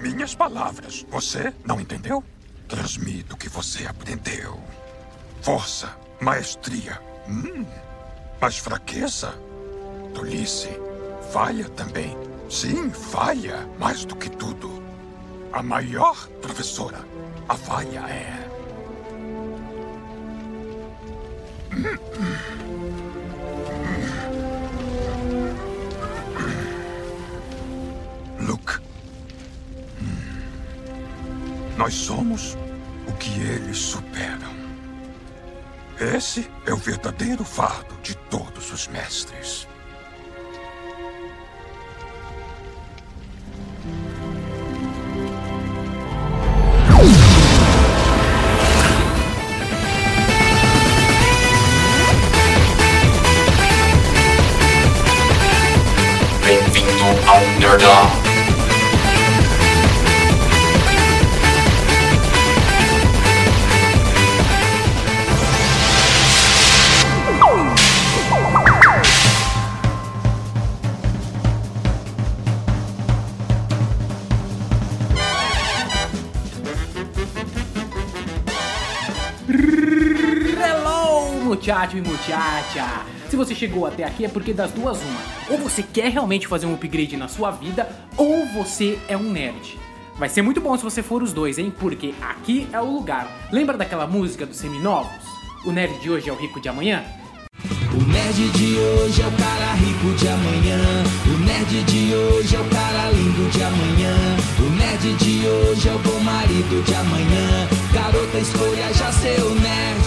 minhas palavras. Você não entendeu? Transmito o que você aprendeu. Força, maestria. Hum. Mas fraqueza? Tolice. Falha também. Sim, falha. Mais do que tudo. A maior professora. A falha é. Luke. Nós somos o que eles superam. Esse é o verdadeiro fardo de todos os mestres. Bem-vindo ao Nerdão. Hello, muchacho e muchacha! Se você chegou até aqui é porque das duas uma. Ou você quer realmente fazer um upgrade na sua vida, ou você é um nerd. Vai ser muito bom se você for os dois, hein? Porque aqui é o lugar. Lembra daquela música dos seminovos? O nerd de hoje é o rico de amanhã? O nerd de hoje é o cara rico de amanhã. O nerd de hoje é o cara lindo de amanhã. O nerd de hoje é o bom marido de amanhã. Garota, escolha já seu nerd.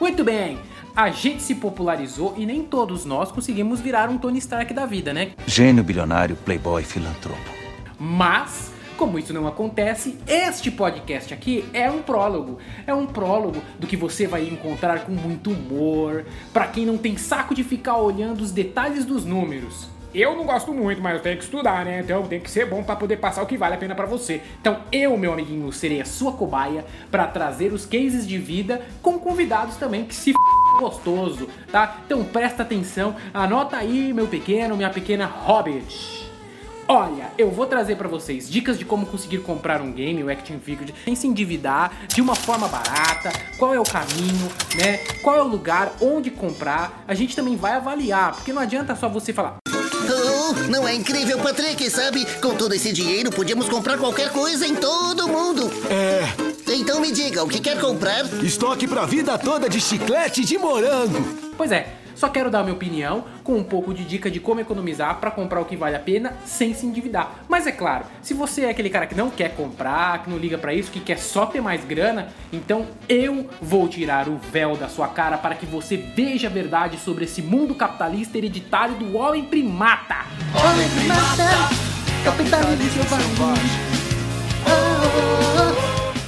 Muito bem! A gente se popularizou e nem todos nós conseguimos virar um Tony Stark da vida, né? Gênio bilionário, playboy, filantropo. Mas, como isso não acontece, este podcast aqui é um prólogo. É um prólogo do que você vai encontrar com muito humor, Pra quem não tem saco de ficar olhando os detalhes dos números. Eu não gosto muito, mas eu tenho que estudar, né? Então tem que ser bom pra poder passar o que vale a pena pra você. Então eu, meu amiguinho, serei a sua cobaia pra trazer os cases de vida com convidados também que se f... gostoso, tá? Então presta atenção, anota aí, meu pequeno, minha pequena hobbit. Olha, eu vou trazer pra vocês dicas de como conseguir comprar um game, o Action Figure, sem se endividar, de uma forma barata, qual é o caminho, né? Qual é o lugar, onde comprar. A gente também vai avaliar, porque não adianta só você falar, Oh, não é incrível, Patrick, sabe? Com todo esse dinheiro, podíamos comprar qualquer coisa em todo mundo. É, Então me diga, o que quer comprar? estoque pra vida toda de chiclete de morango. Pois é, só quero dar minha opinião com um pouco de dica de como economizar pra comprar o que vale a pena sem se endividar. Mas é claro, se você é aquele cara que não quer comprar, que não liga pra isso, que quer só ter mais grana, então eu vou tirar o véu da sua cara para que você veja a verdade sobre esse mundo capitalista hereditário do homem primata. Homem primata, capitalismo selvagem.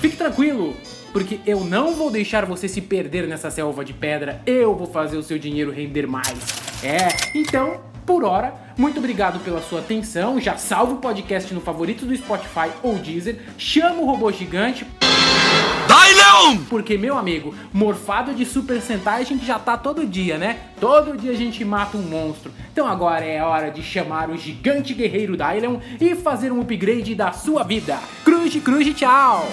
Fique tranquilo, porque eu não vou deixar você se perder nessa selva de pedra. Eu vou fazer o seu dinheiro render mais. É, então, por hora, muito obrigado pela sua atenção. Já salva o podcast no favorito do Spotify ou Deezer. Chama o robô gigante. Porque, meu amigo, morfado de Super Sentai a gente já tá todo dia, né? Todo dia a gente mata um monstro. Então agora é hora de chamar o gigante guerreiro Dylion e fazer um upgrade da sua vida. Cruz, cruz, tchau!